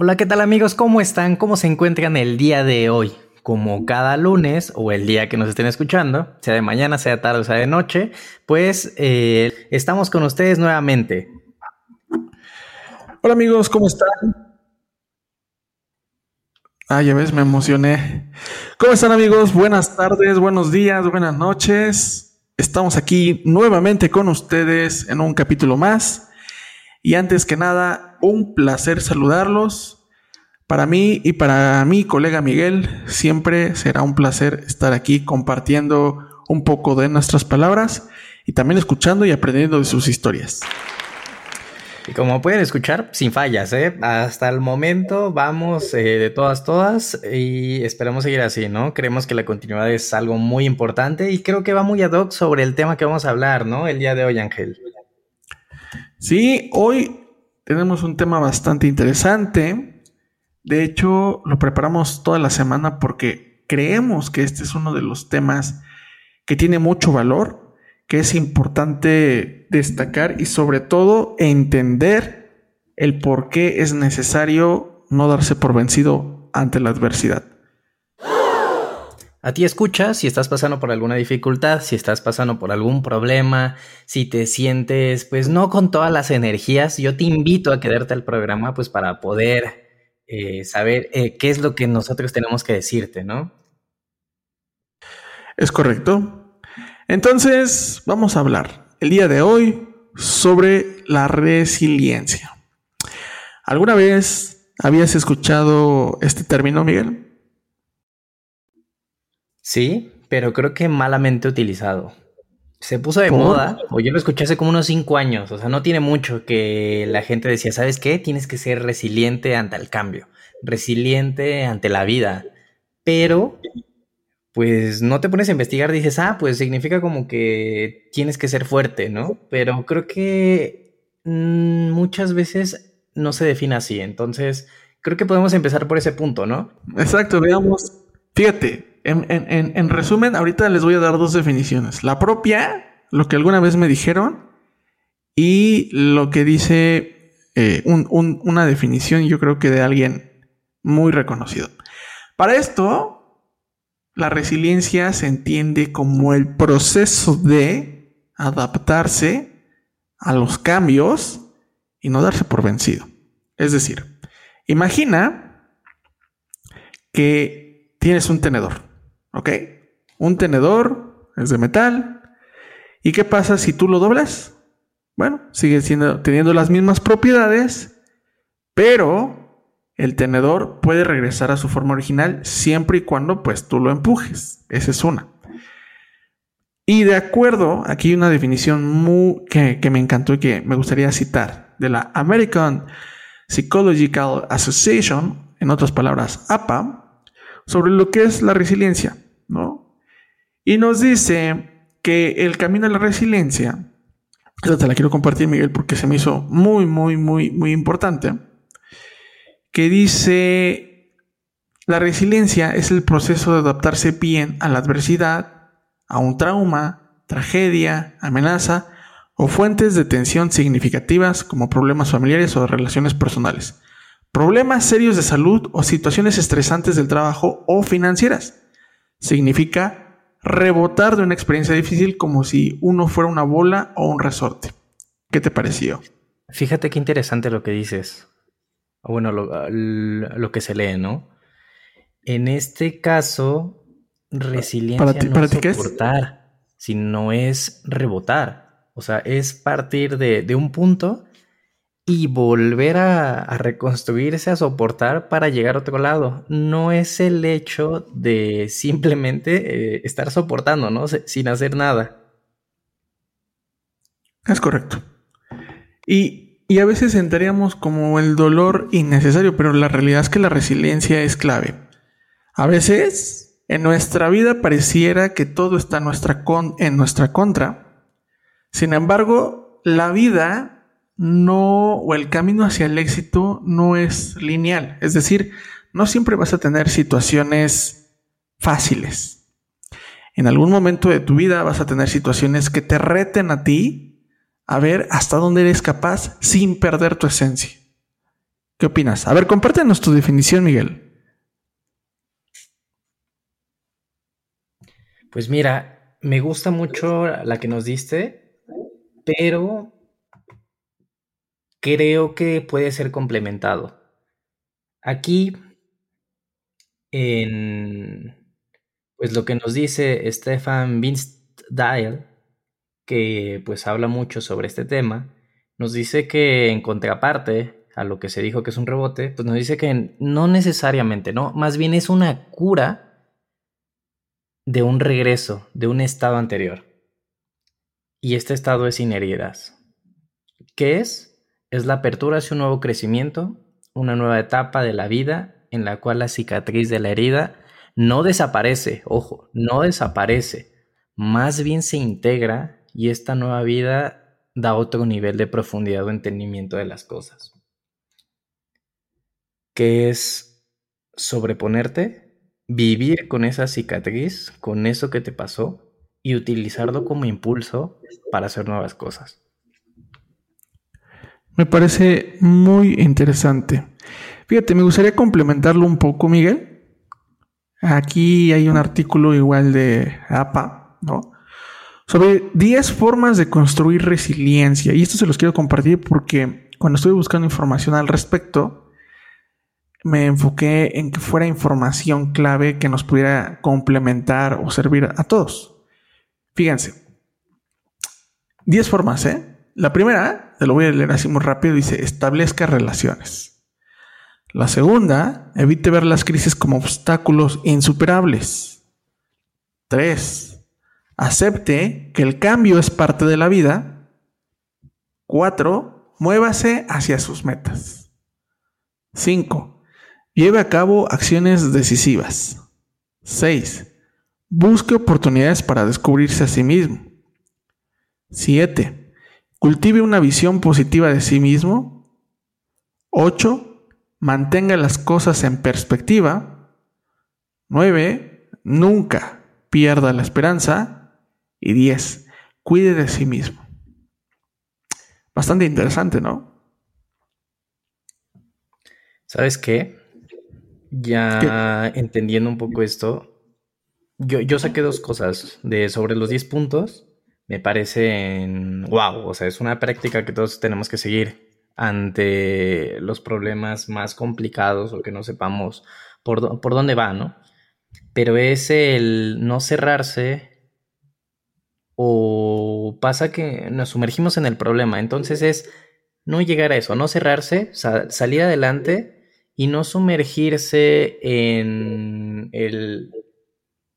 Hola, ¿qué tal amigos? ¿Cómo están? ¿Cómo se encuentran el día de hoy? Como cada lunes o el día que nos estén escuchando, sea de mañana, sea de tarde o sea de noche, pues eh, estamos con ustedes nuevamente. Hola amigos, ¿cómo están? Ah, ya ves, me emocioné. ¿Cómo están amigos? Buenas tardes, buenos días, buenas noches. Estamos aquí nuevamente con ustedes en un capítulo más. Y antes que nada, un placer saludarlos. Para mí y para mi colega Miguel, siempre será un placer estar aquí compartiendo un poco de nuestras palabras y también escuchando y aprendiendo de sus historias. Y como pueden escuchar, sin fallas, ¿eh? Hasta el momento vamos eh, de todas, todas y esperamos seguir así, ¿no? Creemos que la continuidad es algo muy importante y creo que va muy ad hoc sobre el tema que vamos a hablar, ¿no? El día de hoy, Ángel. Sí, hoy tenemos un tema bastante interesante. De hecho, lo preparamos toda la semana porque creemos que este es uno de los temas que tiene mucho valor que es importante destacar y sobre todo entender el por qué es necesario no darse por vencido ante la adversidad. A ti escucha si estás pasando por alguna dificultad, si estás pasando por algún problema, si te sientes pues no con todas las energías, yo te invito a quedarte al programa pues para poder eh, saber eh, qué es lo que nosotros tenemos que decirte, ¿no? Es correcto. Entonces, vamos a hablar el día de hoy sobre la resiliencia. ¿Alguna vez habías escuchado este término, Miguel? Sí, pero creo que malamente utilizado. Se puso de moda, o yo lo escuché hace como unos cinco años, o sea, no tiene mucho que la gente decía, ¿sabes qué? Tienes que ser resiliente ante el cambio, resiliente ante la vida, pero pues no te pones a investigar, dices, ah, pues significa como que tienes que ser fuerte, ¿no? Pero creo que mm, muchas veces no se define así, entonces creo que podemos empezar por ese punto, ¿no? Exacto, veamos. Fíjate, en, resumen, ahorita les voy a dar dos definiciones. La propia, lo que alguna vez me dijeron, y lo que dice eh, una definición, yo creo que de alguien muy reconocido. Para esto, la resiliencia se entiende como el proceso de adaptarse a los cambios y no darse por vencido. Es decir, imagina que tienes un tenedor, ¿ok? Un tenedor es de metal. ¿Y qué pasa si tú lo doblas? Bueno, sigue siendo, teniendo las mismas propiedades, pero el tenedor puede regresar a su forma original siempre y cuando pues tú lo empujes. Esa es una. Y de acuerdo, aquí hay una definición muy, que, que me encantó y que me gustaría citar de la American Psychological Association, en otras palabras, APA, sobre lo que es la resiliencia, ¿no? Y nos dice que el camino a la resiliencia, te la quiero compartir, Miguel, porque se me hizo muy, muy, muy, muy importante que dice, la resiliencia es el proceso de adaptarse bien a la adversidad, a un trauma, tragedia, amenaza o fuentes de tensión significativas como problemas familiares o relaciones personales, problemas serios de salud o situaciones estresantes del trabajo o financieras. Significa rebotar de una experiencia difícil como si uno fuera una bola o un resorte. ¿Qué te pareció? Fíjate qué interesante lo que dices bueno, lo, que se lee, ¿no? En este caso, resiliencia no es soportar, sino es rebotar. O sea, es partir de, un punto y volver a, reconstruirse, a soportar para llegar a otro lado. No es el hecho de simplemente eh, estar soportando, ¿no? Sin hacer nada. Es correcto. Y y a veces entraríamos como el dolor innecesario, pero la realidad es que la resiliencia es clave. A veces en nuestra vida pareciera que todo está nuestra, en nuestra contra. Sin embargo, la vida no, o el camino hacia el éxito no es lineal. Es decir, no siempre vas a tener situaciones fáciles. En algún momento de tu vida vas a tener situaciones que te reten a ti a ver hasta dónde eres capaz sin perder tu esencia. ¿Qué opinas? A ver, compártenos tu definición, Miguel. Pues mira, me gusta mucho la que nos diste, pero creo que puede ser complementado. Aquí, en pues lo que nos dice Stefan Dial, que pues habla mucho sobre este tema, nos dice que en contraparte a lo que se dijo que es un rebote, pues nos dice que no necesariamente, ¿no? Más bien es una cura de un regreso, de un estado anterior. Y este estado es sin heridas. ¿Qué es? Es la apertura hacia un nuevo crecimiento, una nueva etapa de la vida en la cual la cicatriz de la herida no desaparece, ojo, no desaparece, más bien se integra y esta nueva vida da otro nivel de profundidad o entendimiento de las cosas. Que es sobreponerte, vivir con esa cicatriz, con eso que te pasó y utilizarlo como impulso para hacer nuevas cosas. Me parece muy interesante. Fíjate, me gustaría complementarlo un poco, Miguel, Aquí hay un artículo igual de APA, ¿no? Sobre 10 formas de construir resiliencia. Y esto se los quiero compartir porque cuando estuve buscando información al respecto, me enfoqué en que fuera información clave que nos pudiera complementar o servir a todos. Fíjense. 10 formas, ¿eh? La primera, lo voy a leer así muy rápido, dice, establezca relaciones. La segunda, evite ver las crisis como obstáculos insuperables. 3. Acepte que el cambio es parte de la vida. 4. Muévase hacia sus metas. 5. Lleve a cabo acciones decisivas. 6. Busque oportunidades para descubrirse a sí mismo. 7. Cultive una visión positiva de sí mismo. 8 mantenga las cosas en perspectiva. 9. Nunca pierda la esperanza. Y 10. Cuide de sí mismo. Bastante interesante, ¿no? ¿Sabes qué? Ya entendiendo un poco esto, yo, yo saqué dos cosas de sobre los 10 puntos. Me parecen wow, o sea, es una práctica que todos tenemos que seguir ante los problemas más complicados o que no sepamos por, por dónde va, ¿no? Pero es el no cerrarse o pasa que nos sumergimos en el problema. Entonces es no llegar a eso, no cerrarse, salir adelante y no sumergirse en el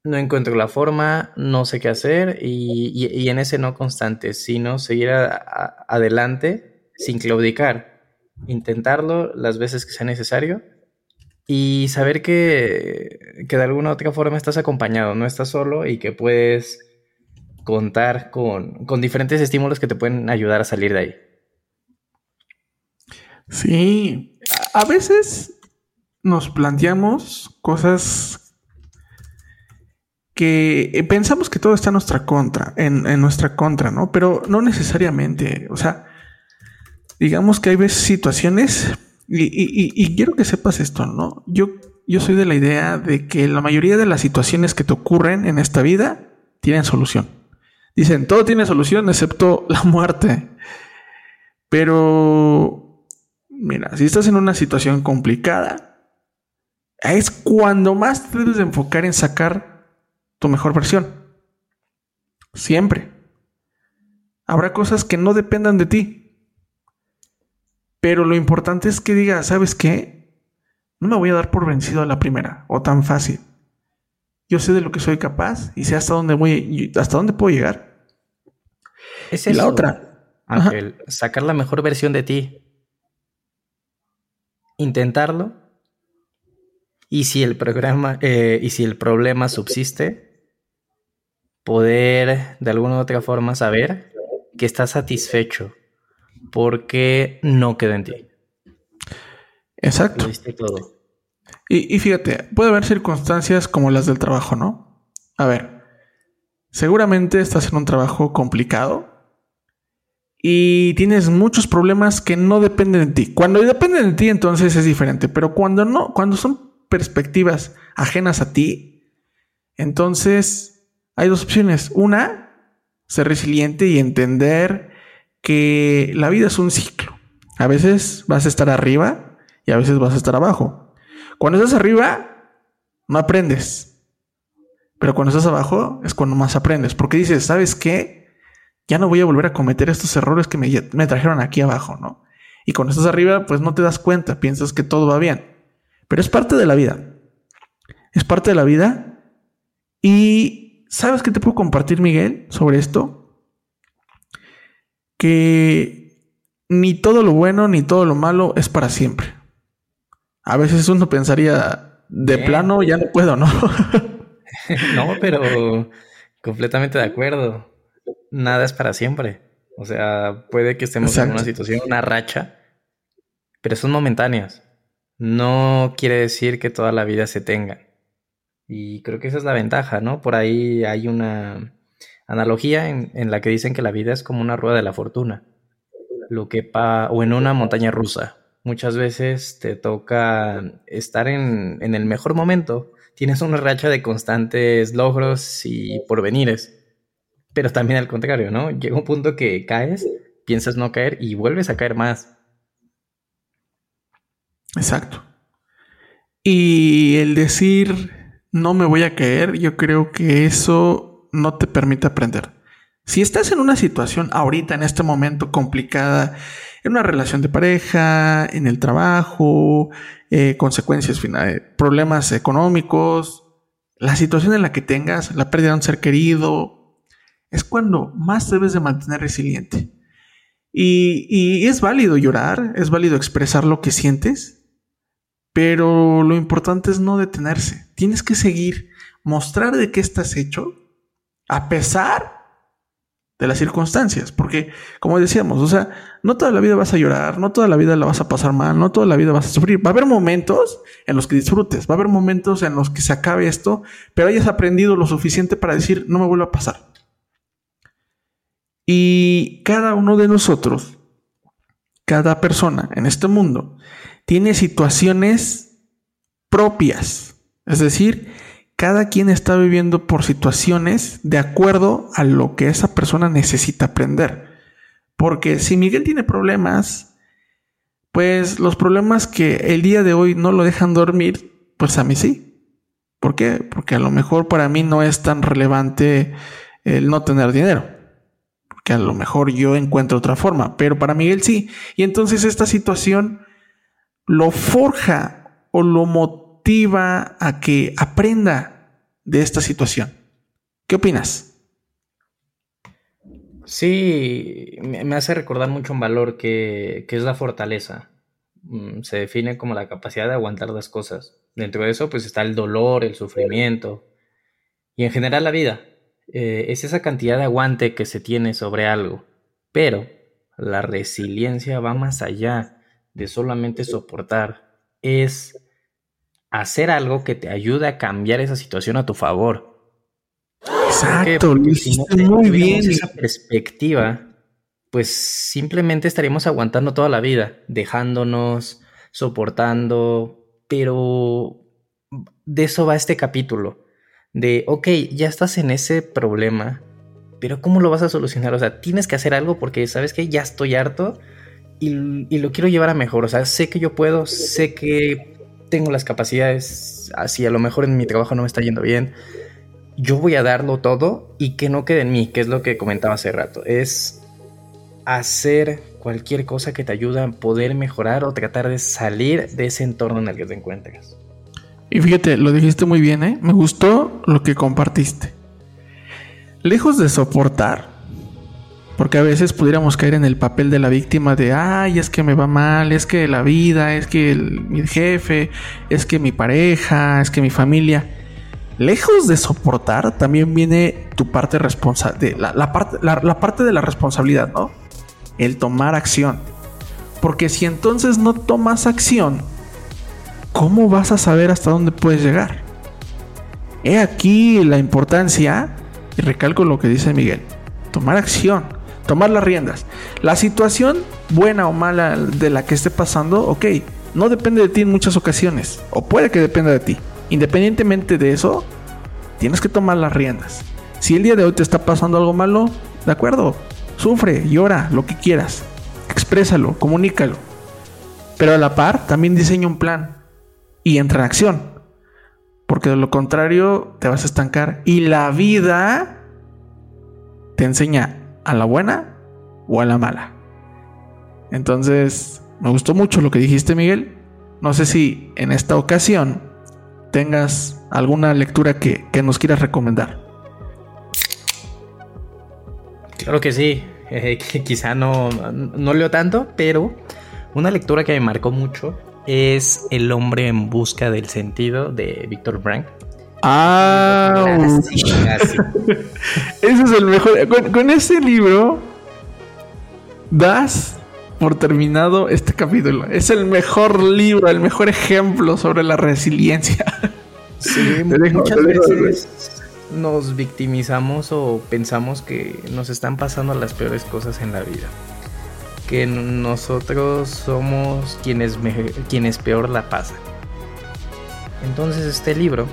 no encuentro la forma, no sé qué hacer y, en ese no constante, sino seguir adelante sin claudicar, intentarlo las veces que sea necesario y saber que, que de alguna u otra forma estás acompañado, no estás solo y que puedes contar con, con diferentes estímulos que te pueden ayudar a salir de ahí. Sí, a veces nos planteamos cosas que pensamos que todo está en nuestra contra, en, en, nuestra contra, ¿no? Pero no necesariamente. O sea, digamos que hay veces situaciones, y, quiero que sepas esto, ¿no? Yo, yo soy de la idea de que la mayoría de las situaciones que te ocurren en esta vida tienen solución. Dicen, todo tiene solución excepto la muerte. Pero, mira, si estás en una situación complicada, es cuando más te debes de enfocar en sacar tu mejor versión. Siempre. Habrá cosas que no dependan de ti, pero lo importante es que diga, ¿sabes qué? No me voy a dar por vencido a la primera o tan fácil. Yo sé de lo que soy capaz y sé hasta dónde voy, hasta dónde puedo llegar. Es la otra. Ángel, sacar la mejor versión de ti. Intentarlo. Y si el programa, eh, y si el problema subsiste, poder de alguna u otra forma saber que estás satisfecho porque no queda en ti. Exacto. todo. Y, y, fíjate, puede haber circunstancias como las del trabajo, ¿no? A ver, seguramente estás en un trabajo complicado y tienes muchos problemas que no dependen de ti. Cuando dependen de ti, entonces es diferente, pero cuando no, cuando son perspectivas ajenas a ti, entonces hay dos opciones. Una, ser resiliente y entender que la vida es un ciclo. A veces vas a estar arriba y a veces vas a estar abajo. Cuando estás arriba, no aprendes. Pero cuando estás abajo es cuando más aprendes. Porque dices, ¿sabes qué? Ya no voy a volver a cometer estos errores que me, me trajeron aquí abajo, ¿no? Y cuando estás arriba, pues no te das cuenta, piensas que todo va bien. Pero es parte de la vida. Es parte de la vida. Y ¿sabes qué te puedo compartir, Miguel, sobre esto? Que ni todo lo bueno ni todo lo malo es para siempre. A veces uno pensaría, de plano ya no puedo, ¿no? no, pero completamente de acuerdo. Nada es para siempre. O sea, puede que estemos en una situación, una racha, pero son momentáneas. No quiere decir que toda la vida se tenga. Y creo que esa es la ventaja, ¿no? Por ahí hay una analogía en, en la que dicen que la vida es como una rueda de la fortuna. Lo que pa o en una montaña rusa muchas veces te toca estar en, el mejor momento. Tienes una racha de constantes logros y porvenires. Pero también al contrario, ¿no? Llega un punto que caes, piensas no caer y vuelves a caer más. Exacto. Y el decir no me voy a caer, yo creo que eso no te permite aprender. Si estás en una situación ahorita, en este momento complicada, en una relación de pareja, en el trabajo, eh, consecuencias finales, problemas económicos, la situación en la que tengas, la pérdida de un ser querido, es cuando más debes de mantener resiliente. Y es válido llorar, es válido expresar lo que sientes, pero lo importante es no detenerse. Tienes que seguir, mostrar de qué estás hecho, a pesar de las circunstancias, porque como decíamos, o sea, no toda la vida vas a llorar, no toda la vida la vas a pasar mal, no toda la vida vas a sufrir. Va a haber momentos en los que disfrutes, va a haber momentos en los que se acabe esto, pero hayas aprendido lo suficiente para decir, no me vuelve a pasar. Y cada uno de nosotros, cada persona en este mundo, tiene situaciones propias, es decir, cada quien está viviendo por situaciones de acuerdo a lo que esa persona necesita aprender. Porque si Miguel tiene problemas, pues los problemas que el día de hoy no lo dejan dormir, pues a mí sí. ¿Por qué? Porque a lo mejor para mí no es tan relevante el no tener dinero. Porque a lo mejor yo encuentro otra forma, pero para Miguel sí. Y entonces esta situación lo forja o lo motiva a que aprenda de esta situación. ¿Qué opinas? Sí, me hace recordar mucho un valor que, es la fortaleza. Mm, se define como la capacidad de aguantar las cosas. Dentro de eso, pues está el dolor, el sufrimiento y en general la vida. Eh, es esa cantidad de aguante que se tiene sobre algo. Pero la resiliencia va más allá de solamente soportar. Es hacer algo que te ayude a cambiar esa situación a tu favor. Exacto, si muy bien. esa perspectiva, pues simplemente estaríamos aguantando toda la vida, dejándonos, soportando, pero de eso va este capítulo. De, ok, ya estás en ese problema, pero ¿cómo lo vas a solucionar? O sea, tienes que hacer algo porque, ¿sabes que Ya estoy harto y, y, lo quiero llevar a mejor. O sea, sé que yo puedo, sé que tengo las capacidades, así a lo mejor en mi trabajo no me está yendo bien, yo voy a darlo todo y que no quede en mí, que es lo que comentaba hace rato, es hacer cualquier cosa que te ayude a poder mejorar o tratar de salir de ese entorno en el que te encuentras. Y fíjate, lo dijiste muy bien, ¿eh? Me gustó lo que compartiste. Lejos de soportar, porque a veces pudiéramos caer en el papel de la víctima de, ay, es que me va mal, es que la vida, es que mi jefe, es que mi pareja, es que mi familia. Lejos de soportar, también viene tu parte responsable, la, la, parte, la parte de la responsabilidad, ¿no? El tomar acción. Porque si entonces no tomas acción, ¿cómo vas a saber hasta dónde puedes llegar? He aquí la importancia, y recalco lo que dice Miguel, tomar acción tomar las riendas. La situación, buena o mala de la que esté pasando, ok, no depende de ti en muchas ocasiones, o puede que dependa de ti. Independientemente de eso, tienes que tomar las riendas. Si el día de hoy te está pasando algo malo, de acuerdo, sufre, llora, lo que quieras, exprésalo, comunícalo. Pero a la par, también diseña un plan y entra en acción. Porque de lo contrario, te vas a estancar y la vida te enseña a la buena o a la mala. Entonces, me gustó mucho lo que dijiste, Miguel. No sé si en esta ocasión tengas alguna lectura que, nos quieras recomendar. Claro que sí. Eh, quizá no, no leo tanto, pero una lectura que me marcó mucho es El hombre en busca del sentido de Víctor Frank. Ah, ese es el mejor. Con, con, ese libro das por terminado este capítulo. Es el mejor libro, el mejor ejemplo sobre la resiliencia. Sí, muchas veces nos victimizamos o pensamos que nos están pasando las peores cosas en la vida. Que nosotros somos quienes, quienes peor la pasan. Entonces este libro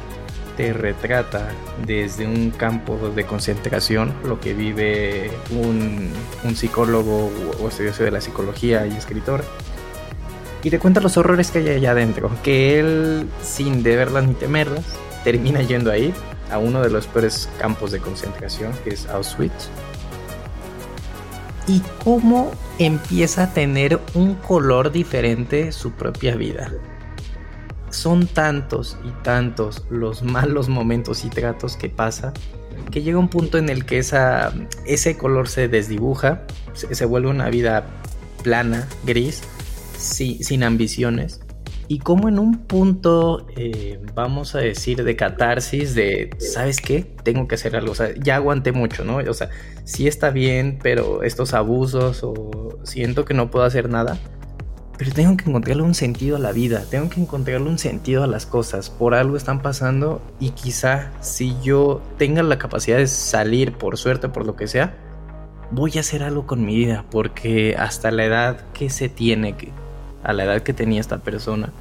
te retrata desde un campo de concentración lo que vive un, psicólogo o estudioso de la psicología y escritor. Y te cuenta los horrores que hay allá adentro, que él, sin deberlas ni temerlas, termina yendo ahí, a uno de los peores campos de concentración, que es Auschwitz. Y cómo empieza a tener un color diferente su propia vida son tantos y tantos los malos momentos y tratos que pasa que llega un punto en el que esa, ese color se desdibuja, se, vuelve una vida plana, gris, sin ambiciones. Y como en un punto, eh, vamos a decir, de catarsis, de, ¿sabes qué? Tengo que hacer algo. O sea, ya aguanté mucho, ¿no? O sea, sí está bien, pero estos abusos o siento que no puedo hacer nada pero tengo que encontrarle un sentido a la vida, tengo que encontrarle un sentido a las cosas, por algo están pasando y quizá si yo tenga la capacidad de salir por suerte, por lo que sea, voy a hacer algo con mi vida, porque hasta la edad que se tiene, a la edad que tenía esta persona,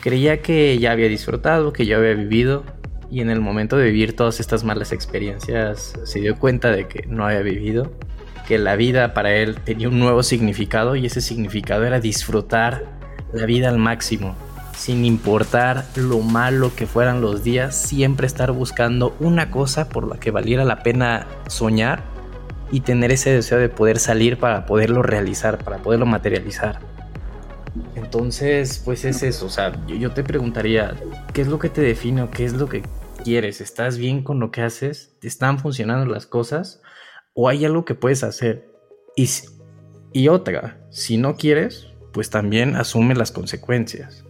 creía que ya había disfrutado, que ya había vivido, y en el momento de vivir todas estas malas experiencias se dio cuenta de que no había vivido que la vida para él tenía un nuevo significado y ese significado era disfrutar la vida al máximo, sin importar lo malo que fueran los días, siempre estar buscando una cosa por la que valiera la pena soñar y tener ese deseo de poder salir para poderlo realizar, para poderlo materializar. Entonces, pues es eso, o sea, yo, te preguntaría, ¿qué es lo que te define o qué es lo que quieres? ¿Estás bien con lo que haces? ¿Te están funcionando las cosas? O hay algo que puedes hacer. Y, y otra, si no quieres, pues también asume las consecuencias.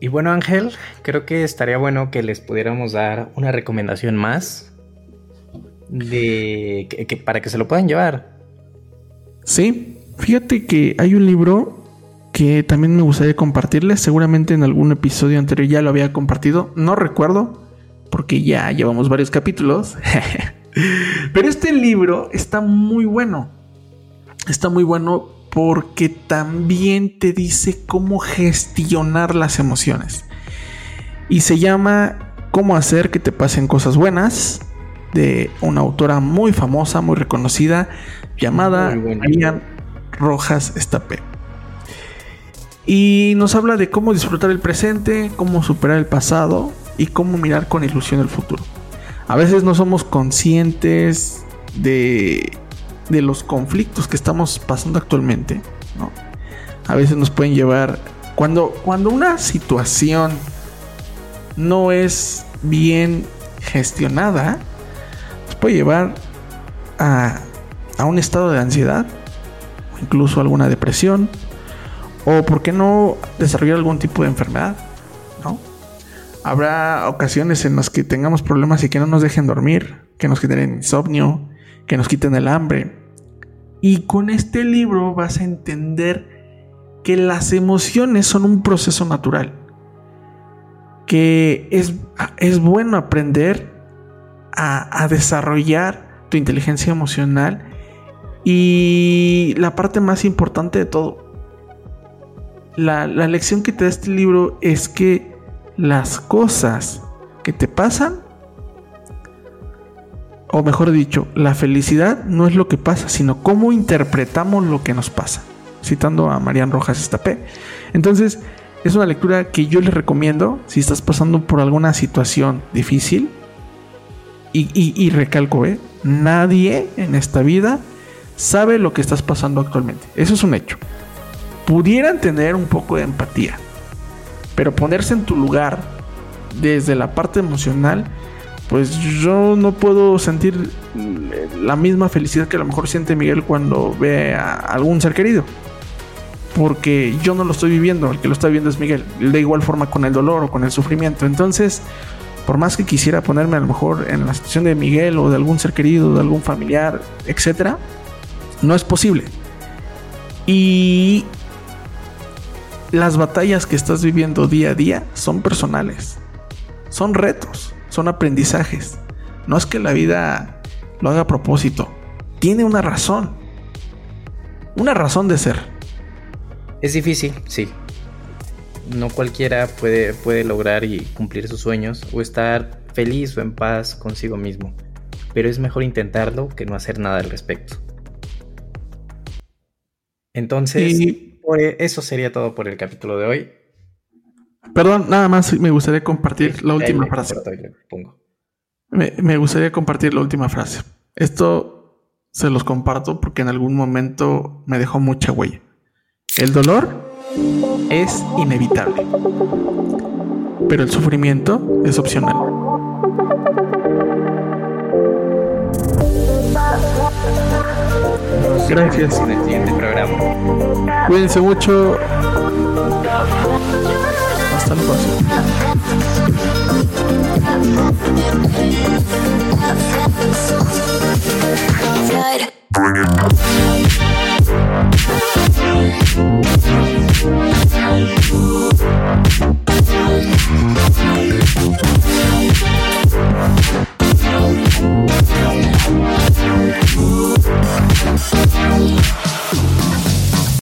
Y bueno Ángel, creo que estaría bueno que les pudiéramos dar una recomendación más de que, para que se lo puedan llevar. Sí, fíjate que hay un libro que también me gustaría compartirles. Seguramente en algún episodio anterior ya lo había compartido. No recuerdo, porque ya llevamos varios capítulos. Pero este libro está muy bueno. Está muy bueno porque también te dice cómo gestionar las emociones. Y se llama Cómo hacer que te pasen cosas buenas de una autora muy famosa, muy reconocida, llamada Marian Rojas Estapé. Y nos habla de cómo disfrutar el presente, cómo superar el pasado y cómo mirar con ilusión el futuro a veces no somos conscientes de, de los conflictos que estamos pasando actualmente. A veces nos pueden llevar, cuando, cuando una situación no es bien gestionada, nos puede llevar a, a un estado de ansiedad, incluso alguna depresión, o por qué no desarrollar algún tipo de enfermedad. Habrá ocasiones en las que tengamos problemas y que no nos dejen dormir, que nos quiten insomnio, que nos quiten el hambre. Y con este libro vas a entender que las emociones son un proceso natural. Que es, es bueno aprender a, a desarrollar tu inteligencia emocional Y la parte más importante de todo, la, la lección que te da este libro es que las cosas que te pasan, o mejor dicho, la felicidad no es lo que pasa, sino cómo interpretamos lo que nos pasa. Citando a Marian Rojas Estapé. Entonces, es una lectura que yo les recomiendo si estás pasando por alguna situación difícil. Y, recalco, ¿eh? nadie en esta vida sabe lo que estás pasando actualmente. Eso es un hecho. Pudieran tener un poco de empatía, pero ponerse en tu lugar desde la parte emocional, pues yo no puedo sentir la misma felicidad que a lo mejor siente Miguel cuando ve a algún ser querido porque yo no lo estoy viviendo, el que lo está viviendo es Miguel, de igual forma con el dolor o con el sufrimiento. Entonces, por más que quisiera ponerme a lo mejor en la situación de Miguel o de algún ser querido, de algún familiar, etcétera, no es posible. Y las batallas que estás viviendo día a día son personales, son retos, son aprendizajes. No es que la vida lo haga a propósito, tiene una razón, una razón de ser. Es difícil, sí. No cualquiera puede, puede lograr y cumplir sus sueños o estar feliz o en paz consigo mismo. Pero es mejor intentarlo que no hacer nada al respecto. Entonces, e, eso sería todo por el capítulo de hoy. Perdón, nada más me gustaría compartir la última frase. Me, me gustaría compartir la última frase. Esto se los comparto porque en algún momento me dejó mucha huella. El dolor es inevitable, pero el sufrimiento es opcional. Gracias. En el siguiente programa. Cuídense mucho. Hasta la próxima.